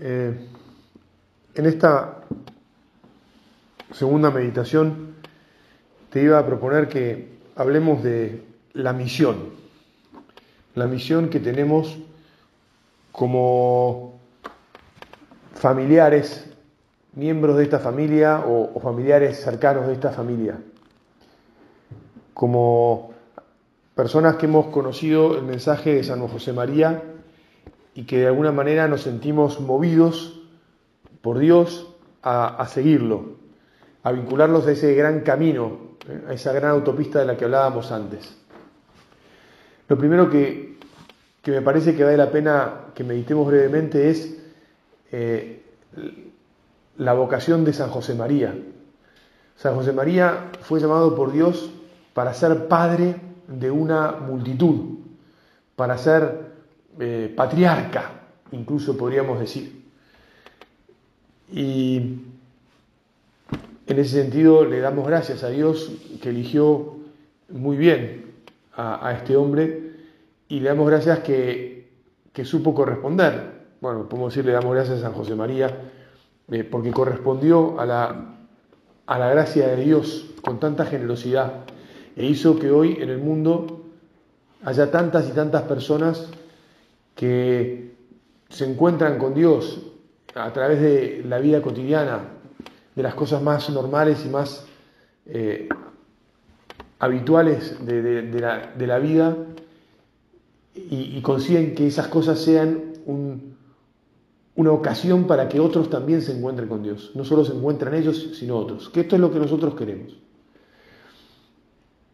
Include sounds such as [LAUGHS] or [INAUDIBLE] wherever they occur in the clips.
eh, en esta segunda meditación te iba a proponer que hablemos de la misión, la misión que tenemos como familiares, miembros de esta familia o, o familiares cercanos de esta familia, como personas que hemos conocido el mensaje de San José María, y que de alguna manera nos sentimos movidos por Dios a, seguirlo, a vincularnos a ese gran camino, ¿eh? a esa gran autopista de la que hablábamos antes. Lo primero que, me parece que vale la pena que meditemos brevemente es eh, la vocación de San José María. San José María fue llamado por Dios para ser padre de una multitud, para ser eh, patriarca, incluso podríamos decir. Y en ese sentido le damos gracias a Dios que eligió muy bien a, este hombre y le damos gracias que, que, supo corresponder. Bueno, podemos decir le damos gracias a San José María eh, porque correspondió a la, a la gracia de Dios con tanta generosidad e hizo que hoy en el mundo haya tantas y tantas personas que se encuentran con Dios a través de la vida cotidiana, de las cosas más normales y más eh, habituales de, la, vida, y, consiguen que esas cosas sean una ocasión para que otros también se encuentren con Dios. No solo se encuentran ellos, sino otros. Que esto es lo que nosotros queremos.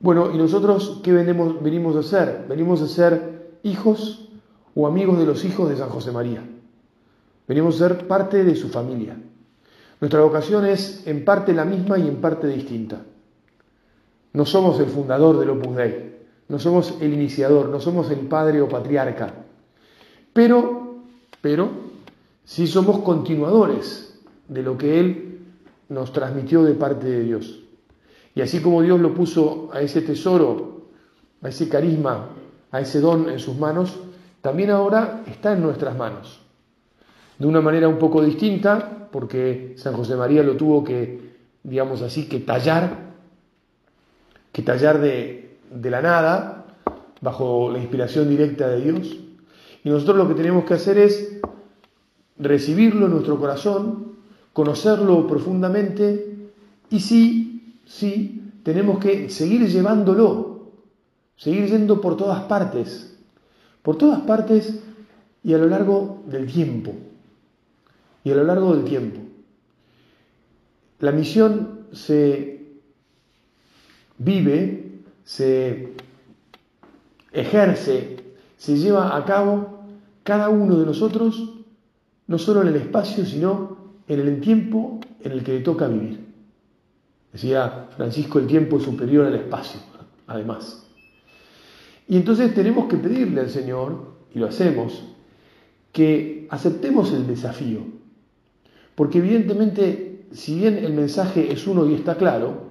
Bueno, ¿y nosotros qué venimos, venimos a hacer? Venimos a ser hijos o amigos de los hijos de San José María. Venimos a ser parte de su familia. Nuestra vocación es en parte la misma y en parte distinta. No somos el fundador del Opus Dei, no somos el iniciador, no somos el padre o patriarca, pero, pero sí somos continuadores de lo que Él nos transmitió de parte de Dios. Y así como Dios lo puso a ese tesoro, a ese carisma, a ese don en sus manos, también ahora está en nuestras manos. De una manera un poco distinta, porque San José María lo tuvo que, digamos así, que tallar, que tallar de, de la nada, bajo la inspiración directa de Dios. Y nosotros lo que tenemos que hacer es recibirlo en nuestro corazón, conocerlo profundamente y sí, sí, tenemos que seguir llevándolo, seguir yendo por todas partes, por todas partes y a lo largo del tiempo. Y a lo largo del tiempo. La misión se vive, se ejerce, se lleva a cabo cada uno de nosotros, no solo en el espacio, sino en el tiempo en el que le toca vivir. Decía Francisco, el tiempo es superior al espacio, además. Y entonces tenemos que pedirle al Señor, y lo hacemos, que aceptemos el desafío. Porque evidentemente, si bien el mensaje es uno y está claro,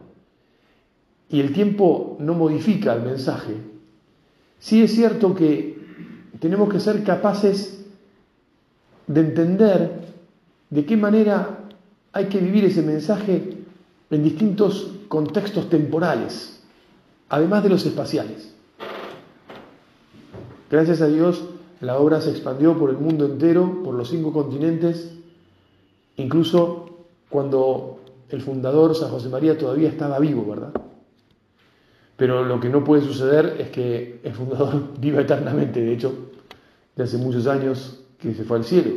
y el tiempo no modifica el mensaje, sí es cierto que tenemos que ser capaces de entender de qué manera hay que vivir ese mensaje en distintos contextos temporales, además de los espaciales. Gracias a Dios, la obra se expandió por el mundo entero, por los cinco continentes, incluso cuando el fundador, San José María, todavía estaba vivo, ¿verdad? Pero lo que no puede suceder es que el fundador [LAUGHS] viva eternamente, de hecho, de hace muchos años que se fue al cielo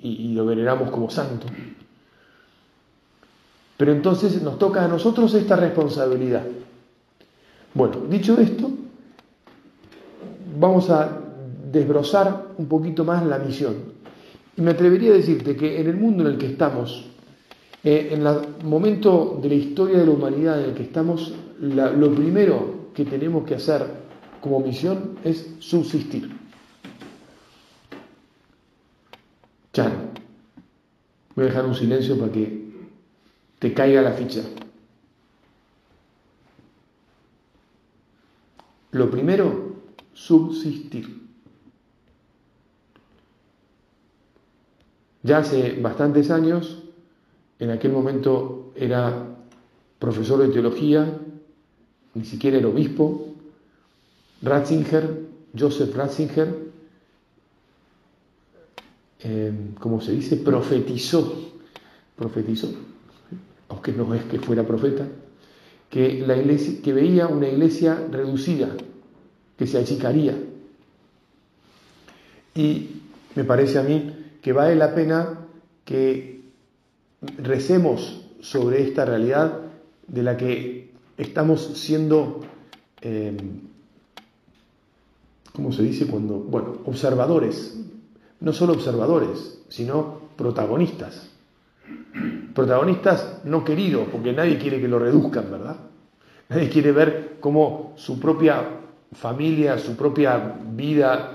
y, y lo veneramos como santo. Pero entonces nos toca a nosotros esta responsabilidad. Bueno, dicho esto, vamos a desbrozar un poquito más la misión. Y me atrevería a decirte que en el mundo en el que estamos, eh, en el momento de la historia de la humanidad en el que estamos, lo primero que tenemos que hacer como misión es subsistir. Chan, voy a dejar un silencio para que te caiga la ficha. Lo primero, subsistir. Ya hace bastantes años, en aquel momento era profesor de teología, ni siquiera era obispo, Ratzinger, Joseph Ratzinger, eh, como se dice, profetizó, profetizó, aunque no es que fuera profeta, que, la iglesia, que veía una iglesia reducida, que se achicaría. Y me parece a mí que vale la pena que recemos sobre esta realidad de la que estamos siendo, eh, ¿cómo se dice? Cuando, bueno, observadores, no solo observadores, sino protagonistas. Protagonistas no queridos, porque nadie quiere que lo reduzcan, ¿verdad? Nadie quiere ver cómo su propia familia, su propia vida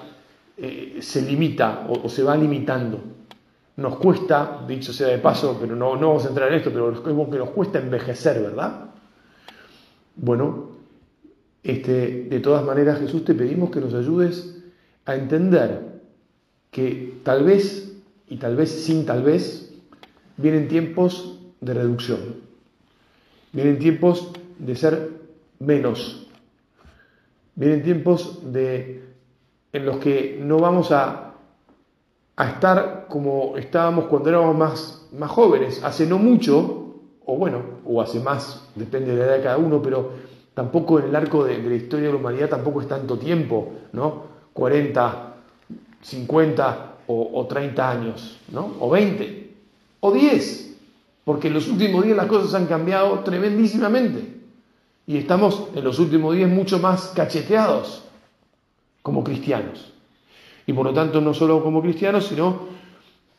eh, se limita o, se va limitando. Nos cuesta, dicho sea de paso, pero no, no vamos a entrar en esto, pero que nos cuesta envejecer, ¿verdad? Bueno, este, de todas maneras, Jesús, te pedimos que nos ayudes a entender que tal vez, y tal vez sin tal vez, vienen tiempos de reducción, vienen tiempos de ser menos, vienen tiempos de, en los que no vamos a, a estar como estábamos cuando éramos más, más jóvenes, hace no mucho, o bueno, o hace más, depende de la edad de cada uno, pero tampoco en el arco de, la historia de la humanidad tampoco es tanto tiempo, ¿no? 40, 50 o, 30 años, ¿no? O 20, o 10, porque en los últimos días las cosas han cambiado tremendísimamente. Y estamos en los últimos días mucho más cacheteados como cristianos. Y por lo tanto, no solo como cristianos, sino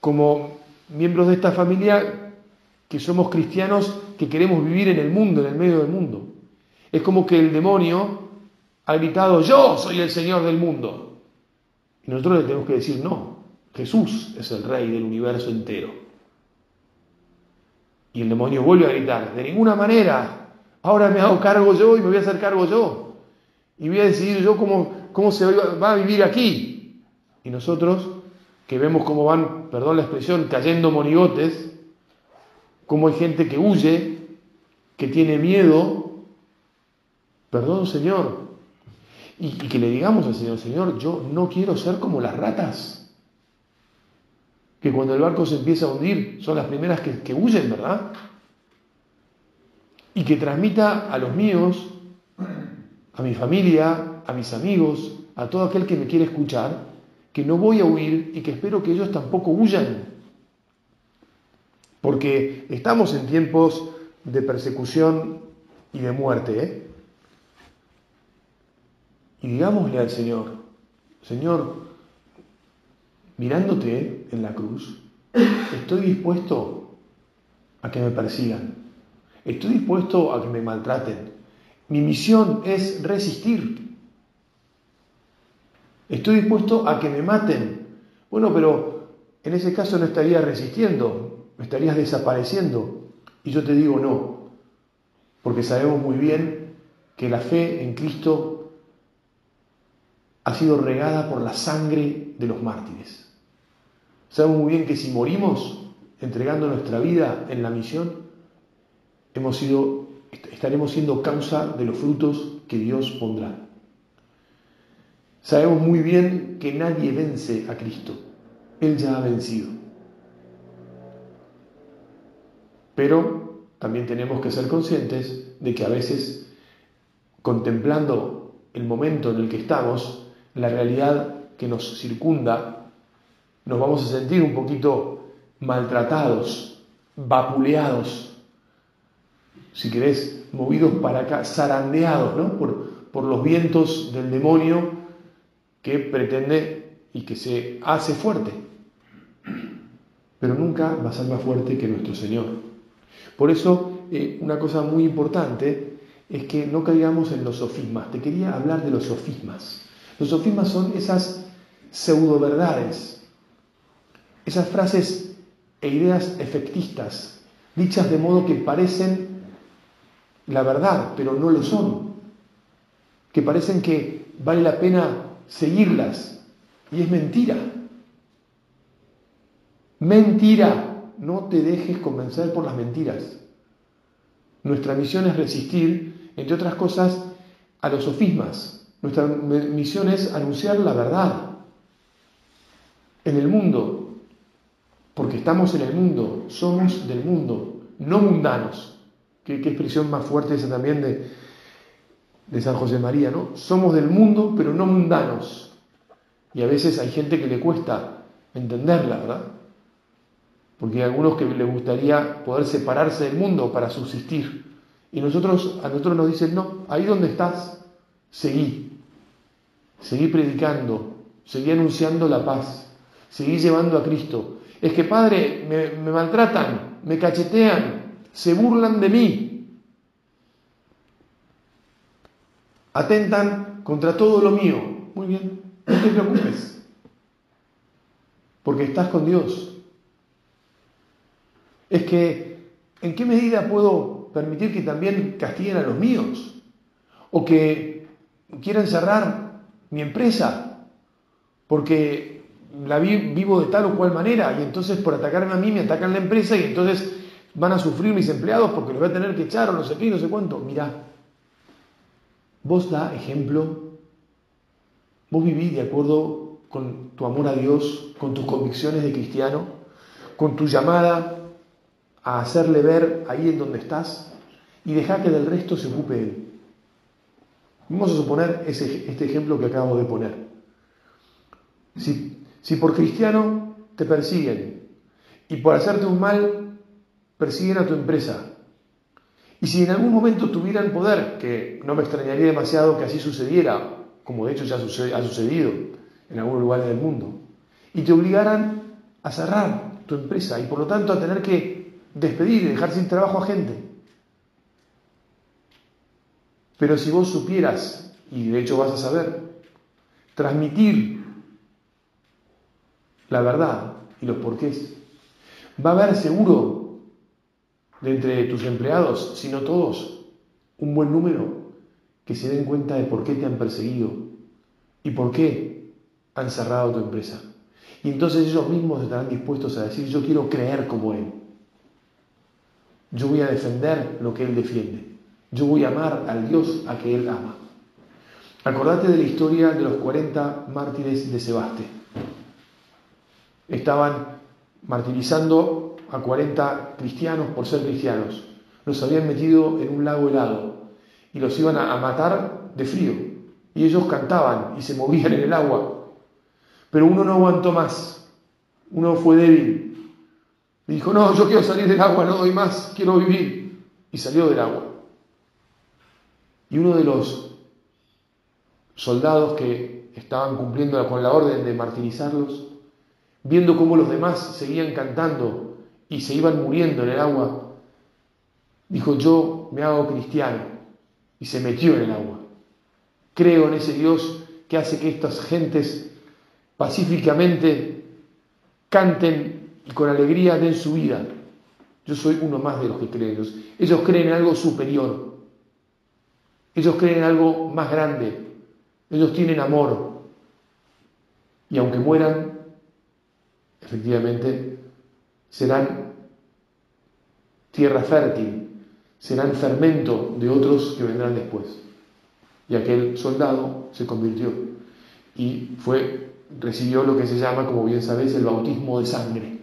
como miembros de esta familia que somos cristianos que queremos vivir en el mundo, en el medio del mundo. Es como que el demonio ha gritado, yo soy el Señor del mundo. Y nosotros le tenemos que decir, no, Jesús es el rey del universo entero. Y el demonio vuelve a gritar, de ninguna manera, ahora me hago cargo yo y me voy a hacer cargo yo. Y voy a decidir yo cómo, cómo se va a vivir aquí. Y nosotros, que vemos cómo van, perdón la expresión, cayendo monigotes, cómo hay gente que huye, que tiene miedo, perdón Señor, y, que le digamos al Señor, Señor, yo no quiero ser como las ratas, que cuando el barco se empieza a hundir son las primeras que, que huyen, ¿verdad? Y que transmita a los míos, a mi familia, a mis amigos, a todo aquel que me quiere escuchar, que no voy a huir y que espero que ellos tampoco huyan. Porque estamos en tiempos de persecución y de muerte. ¿eh? y digámosle al Señor, Señor, mirándote en la cruz, estoy dispuesto a que me persigan, estoy dispuesto a que me maltraten. Mi misión es resistir. Estoy dispuesto a que me maten. Bueno, pero en ese caso no estarías resistiendo, estarías desapareciendo. Y yo te digo no, porque sabemos muy bien que la fe en Cristo ha sido regada por la sangre de los mártires. Sabemos muy bien que si morimos entregando nuestra vida en la misión, hemos sido, estaremos siendo causa de los frutos que Dios pondrá. Sabemos muy bien que nadie vence a Cristo. Él ya ha vencido. Pero también tenemos que ser conscientes de que a veces, contemplando el momento en el que estamos, la realidad que nos circunda, nos vamos a sentir un poquito maltratados, vapuleados, si querés, movidos para acá, zarandeados ¿no? por, por los vientos del demonio que pretende y que se hace fuerte. pero nunca va a ser más fuerte que nuestro Señor. Por eso, eh, una cosa muy importante es que no caigamos en los sofismas. Te quería hablar de los sofismas. Los sofismas son esas pseudo verdades, esas frases e ideas efectistas, dichas de modo que parecen la verdad, pero no lo son, que parecen que vale la pena seguirlas, y es mentira. Mentira, no te dejes convencer por las mentiras. Nuestra misión es resistir, entre otras cosas, a los sofismas. Nuestra misión es anunciar la verdad en el mundo, porque estamos en el mundo, somos del mundo, no mundanos. Qué, expresión más fuerte esa también de, de San José María, ¿no? Somos del mundo, pero no mundanos. Y a veces hay gente que le cuesta entenderla, ¿verdad? Porque hay algunos que les gustaría poder separarse del mundo para subsistir. Y nosotros, a nosotros nos dicen, no, ahí donde estás, seguí. Seguí predicando, seguí anunciando la paz, seguí llevando a Cristo. Es que, Padre, me maltratan, me cachetean, se burlan de mí, atentan contra todo lo mío. Muy bien, no te preocupes, porque estás con Dios. Es que, ¿en qué medida puedo permitir que también castiguen a los míos? O que quieran cerrar mi empresa, porque la vivo de tal o cual manera, y entonces por atacarme a mí me atacan la empresa, y entonces van a sufrir mis empleados porque los voy a tener que echar o no sé qué, no sé cuánto. Mirá, vos da ejemplo, vos vivís de acuerdo con tu amor a Dios, con tus convicciones de cristiano, con tu llamada a hacerle ver ahí en donde estás y deja que del resto se ocupe Él. Vamos a suponer ese, este ejemplo que acabo de poner. Si, si por cristiano te persiguen y por hacerte un mal persiguen a tu empresa, y si en algún momento tuvieran poder, que no me extrañaría demasiado que así sucediera, como de hecho ya ha sucedido en algunos lugares del mundo, y te obligaran a cerrar tu empresa y por lo tanto a tener que despedir y dejar sin trabajo a gente. Pero si vos supieras, y de hecho vas a saber, transmitir la verdad y los porqués, va a haber seguro de entre tus empleados, si no todos, un buen número que se den cuenta de por qué te han perseguido y por qué han cerrado tu empresa. Y entonces ellos mismos estarán dispuestos a decir, yo quiero creer como Él. Yo voy a defender lo que Él defiende. Yo voy a amar al Dios a que Él ama. Acordate de la historia de los 40 mártires de Sebaste. Estaban martirizando a 40 cristianos por ser cristianos. Los habían metido en un lago helado y los iban a, matar de frío. Y ellos cantaban y se movían en el agua. Pero uno no aguantó más. Uno fue débil. Y dijo, no, yo quiero salir del agua, no doy más, quiero vivir. Y salió del agua. Y uno de los soldados que estaban cumpliendo con la orden de martirizarlos, viendo cómo los demás seguían cantando y se iban muriendo en el agua, dijo, yo me hago cristiano y se metió en el agua. Creo en ese Dios que hace que estas gentes pacíficamente canten y con alegría den su vida. Yo soy uno más de los que creen. Ellos, ellos creen en algo superior. Ellos creen en algo más grande. Ellos tienen amor. Y aunque mueran, efectivamente, serán tierra fértil, serán fermento de otros que vendrán después. Y aquel soldado se convirtió y fue, recibió lo que se llama, como bien sabéis, el bautismo de sangre,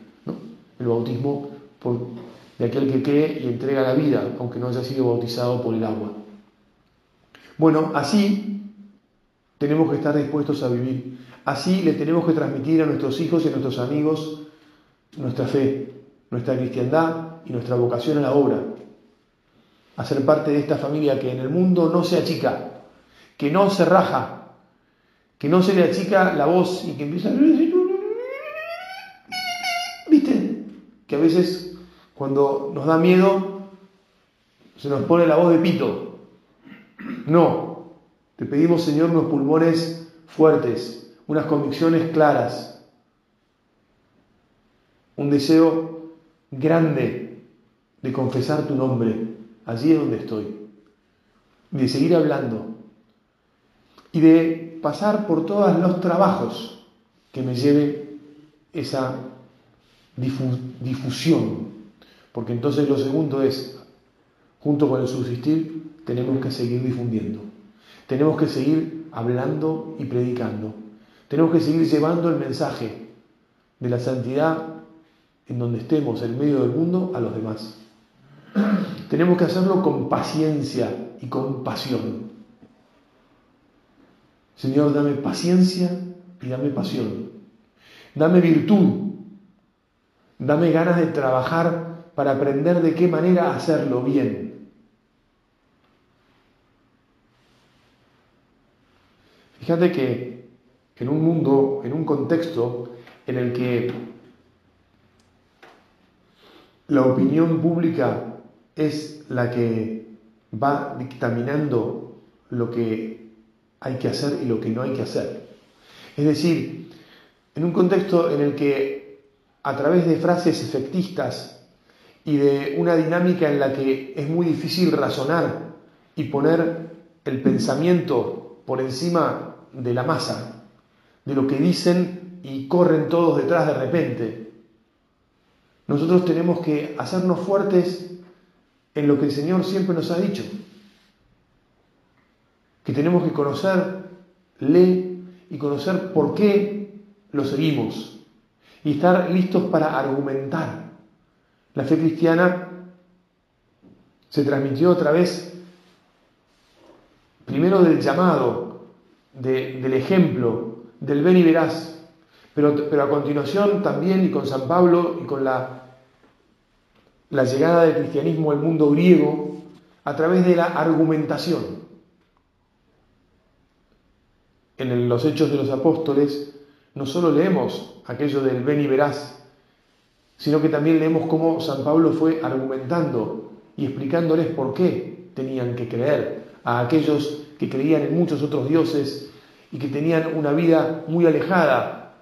el bautismo de aquel que cree y entrega la vida, aunque no haya sido bautizado por el agua. Bueno, así tenemos que estar dispuestos a vivir. Así le tenemos que transmitir a nuestros hijos y a nuestros amigos nuestra fe, nuestra cristiandad y nuestra vocación a la obra. A ser parte de esta familia que en el mundo no se achica, que no se raja, que no se le achica la voz y que empieza... ¿Viste? que a veces cuando nos da miedo se nos pone la voz de pito. No, te pedimos Señor unos pulmones fuertes, unas convicciones claras, un deseo grande de confesar tu nombre. Allí donde estoy, de seguir hablando. Y de pasar por todos los trabajos que me lleve esa difusión, porque entonces lo segundo es, junto con el subsistir, tenemos que seguir difundiendo, tenemos que seguir hablando y predicando, tenemos que seguir llevando el mensaje de la santidad en donde estemos, en medio del mundo, a los demás. Tenemos que hacerlo con paciencia y con pasión. Señor, dame paciencia y dame pasión. Dame virtud. Dame ganas de trabajar para aprender de qué manera hacerlo bien. Fíjate que en un mundo, en un contexto en el que la opinión pública es la que va dictaminando lo que hay que hacer y lo que no hay que hacer. Es decir, en un contexto en el que a través de frases efectistas y de una dinámica en la que es muy difícil razonar y poner el pensamiento por encima de la masa, de lo que dicen y corren todos detrás de repente, nosotros tenemos que hacernos fuertes en lo que el Señor siempre nos ha dicho, que tenemos que conocerle y conocer por qué lo seguimos. Y estar listos para argumentar. La fe cristiana se transmitió otra vez, primero del llamado, del ejemplo, del ven y verás, pero, pero a continuación también y con San Pablo y con la la llegada del cristianismo al mundo griego a través de la argumentación. En los Hechos de los Apóstoles no solo leemos aquello del ven y verás, sino que también leemos cómo San Pablo fue argumentando y explicándoles por qué tenían que creer a aquellos que creían en muchos otros dioses y que tenían una vida muy alejada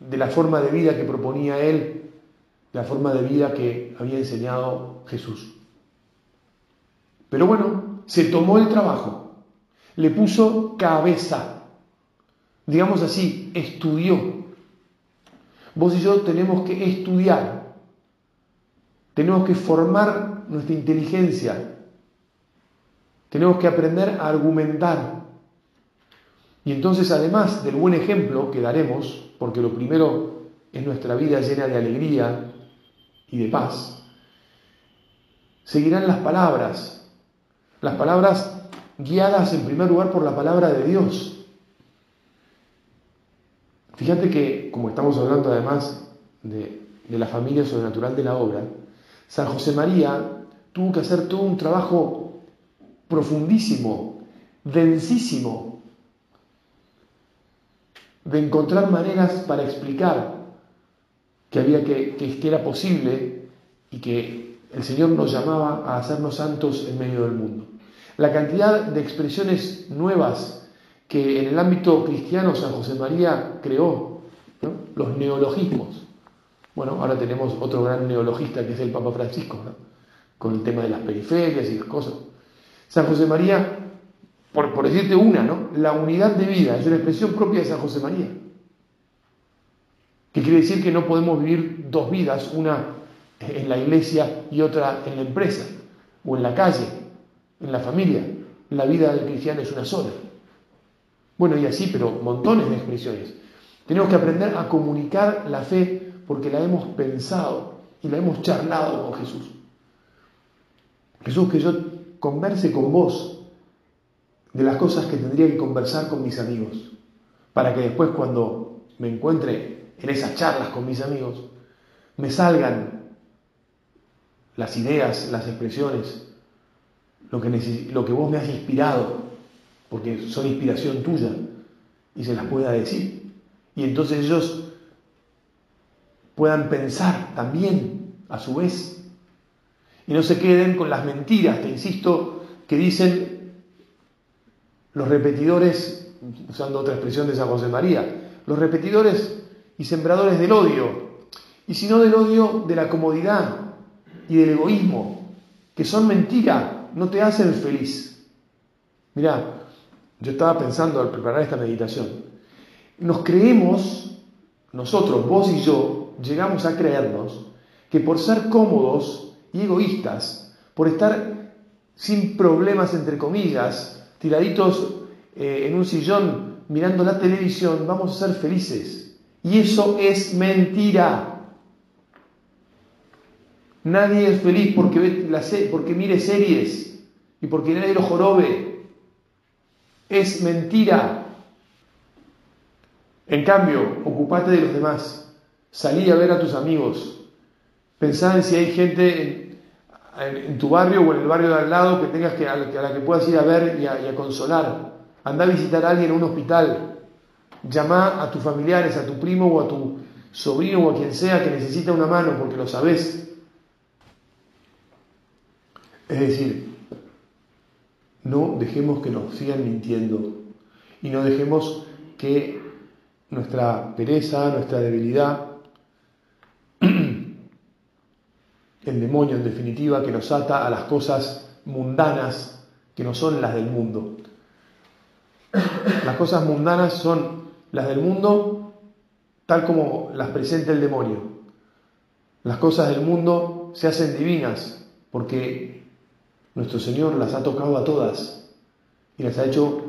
de la forma de vida que proponía él la forma de vida que había enseñado Jesús. Pero bueno, se tomó el trabajo, le puso cabeza, digamos así, estudió. Vos y yo tenemos que estudiar, tenemos que formar nuestra inteligencia, tenemos que aprender a argumentar. Y entonces, además del buen ejemplo que daremos, porque lo primero es nuestra vida llena de alegría, y de paz. Seguirán las palabras, las palabras guiadas en primer lugar por la palabra de Dios. Fíjate que, como estamos hablando además de, de la familia sobrenatural de la obra, San José María tuvo que hacer todo un trabajo profundísimo, densísimo, de encontrar maneras para explicar que había que, que, era posible y que el Señor nos llamaba a hacernos santos en medio del mundo. La cantidad de expresiones nuevas que en el ámbito cristiano San José María creó, los neologismos. Bueno, ahora tenemos otro gran neologista que es el Papa Francisco, con el tema de las periferias y las cosas. San José María, por, por decirte una, ¿no? la unidad de vida es una expresión propia de San José María que quiere decir que no podemos vivir dos vidas, una en la iglesia y otra en la empresa, o en la calle, en la familia. La vida del cristiano es una sola. Bueno, y así, pero montones de expresiones. Tenemos que aprender a comunicar la fe porque la hemos pensado y la hemos charlado con Jesús. Jesús, que yo converse con vos de las cosas que tendría que conversar con mis amigos, para que después cuando me encuentre en esas charlas con mis amigos, me salgan las ideas, las expresiones, lo que, lo que vos me has inspirado, porque son inspiración tuya, y se las pueda decir. Y entonces ellos puedan pensar también a su vez. Y no se queden con las mentiras, te insisto, que dicen los repetidores, usando otra expresión de San José María, los repetidores y sembradores del odio, y si no del odio de la comodidad y del egoísmo, que son mentira, no te hacen feliz. Mirá, yo estaba pensando al preparar esta meditación, nos creemos, nosotros, vos y yo, llegamos a creernos que por ser cómodos y egoístas, por estar sin problemas, entre comillas, tiraditos eh, en un sillón mirando la televisión, vamos a ser felices. Y eso es mentira. Nadie es feliz porque, ve porque mire series y porque nadie lo jorobe. Es mentira. En cambio, ocupate de los demás. Salí a ver a tus amigos. Pensá en si hay gente en, tu barrio o en el barrio de al lado que tengas que, a, la que puedas ir a ver y a, consolar. Anda a visitar a alguien en un hospital. Llama a tus familiares, a tu primo o a tu sobrino o a quien sea que necesita una mano porque lo sabes. Es decir, no dejemos que nos sigan mintiendo y no dejemos que nuestra pereza, nuestra debilidad, [CLEARS THROAT] el demonio en definitiva que nos ata a las cosas mundanas que no son las del mundo. Las cosas mundanas son las del mundo tal como las presenta el demonio. Las cosas del mundo se hacen divinas porque nuestro Señor las ha tocado a todas y las ha hecho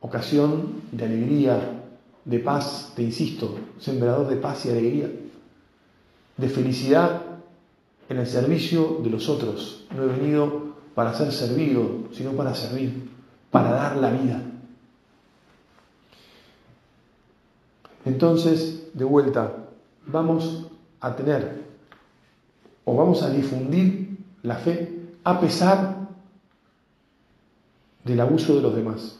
ocasión de alegría, de paz, te insisto, sembrador de paz y alegría, de felicidad en el servicio de los otros. No he venido para ser servido, sino para servir, para dar la vida. Entonces, de vuelta, vamos a tener o vamos a difundir la fe a pesar del abuso de los demás,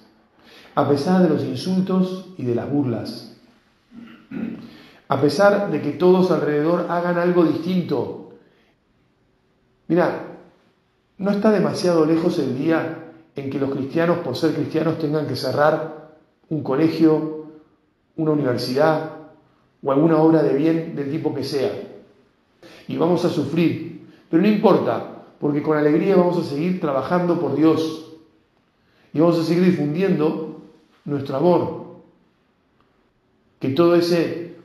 a pesar de los insultos y de las burlas, a pesar de que todos alrededor hagan algo distinto. Mira, no está demasiado lejos el día en que los cristianos, por ser cristianos, tengan que cerrar un colegio, una universidad o alguna obra de bien del tipo que sea. Y vamos a sufrir, pero no importa, porque con alegría vamos a seguir trabajando por Dios y vamos a seguir difundiendo nuestro amor. Que todo ese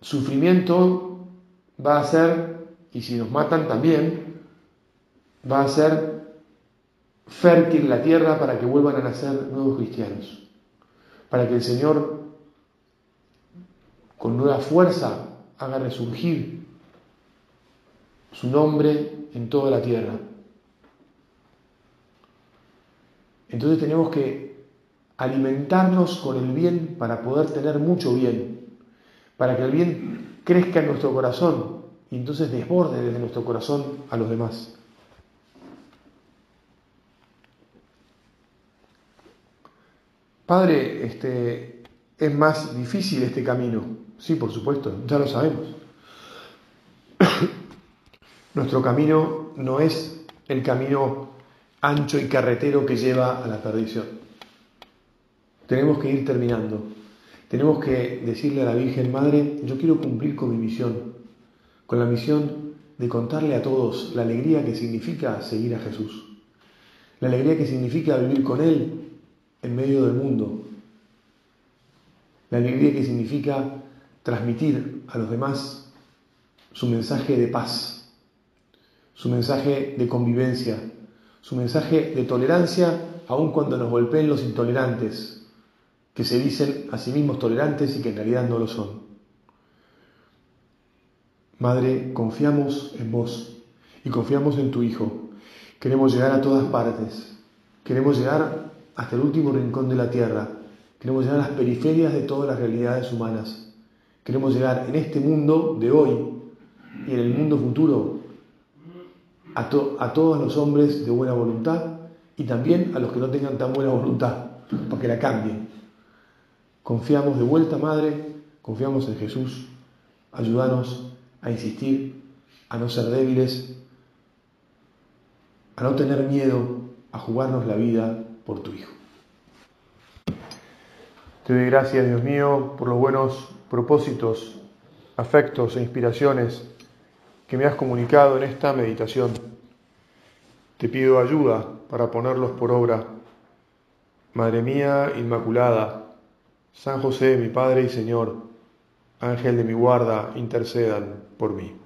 sufrimiento va a ser, y si nos matan también, va a ser fértil la tierra para que vuelvan a nacer nuevos cristianos, para que el Señor con nueva fuerza haga resurgir su nombre en toda la tierra. Entonces tenemos que alimentarnos con el bien para poder tener mucho bien, para que el bien crezca en nuestro corazón y entonces desborde desde nuestro corazón a los demás. Padre, este, es más difícil este camino. Sí, por supuesto, ya lo sabemos. [COUGHS] Nuestro camino no es el camino ancho y carretero que lleva a la perdición. Tenemos que ir terminando. Tenemos que decirle a la Virgen Madre, yo quiero cumplir con mi misión, con la misión de contarle a todos la alegría que significa seguir a Jesús, la alegría que significa vivir con Él en medio del mundo, la alegría que significa transmitir a los demás su mensaje de paz, su mensaje de convivencia, su mensaje de tolerancia, aun cuando nos golpeen los intolerantes, que se dicen a sí mismos tolerantes y que en realidad no lo son. Madre, confiamos en vos y confiamos en tu Hijo. Queremos llegar a todas partes. Queremos llegar hasta el último rincón de la tierra. Queremos llegar a las periferias de todas las realidades humanas. Queremos llegar en este mundo de hoy y en el mundo futuro a, todos los hombres de buena voluntad y también a los que no tengan tan buena voluntad, para que la cambien. Confiamos de vuelta, Madre, confiamos en Jesús. Ayúdanos a insistir a no ser débiles, a no tener miedo, a jugarnos la vida por tu Hijo. Te doy gracias, Dios mío, por los buenos propósitos, afectos e inspiraciones que me has comunicado en esta meditación. Te pido ayuda para ponerlos por obra. Madre mía Inmaculada, San José, mi Padre y Señor, Ángel de mi guarda, intercedan por mí.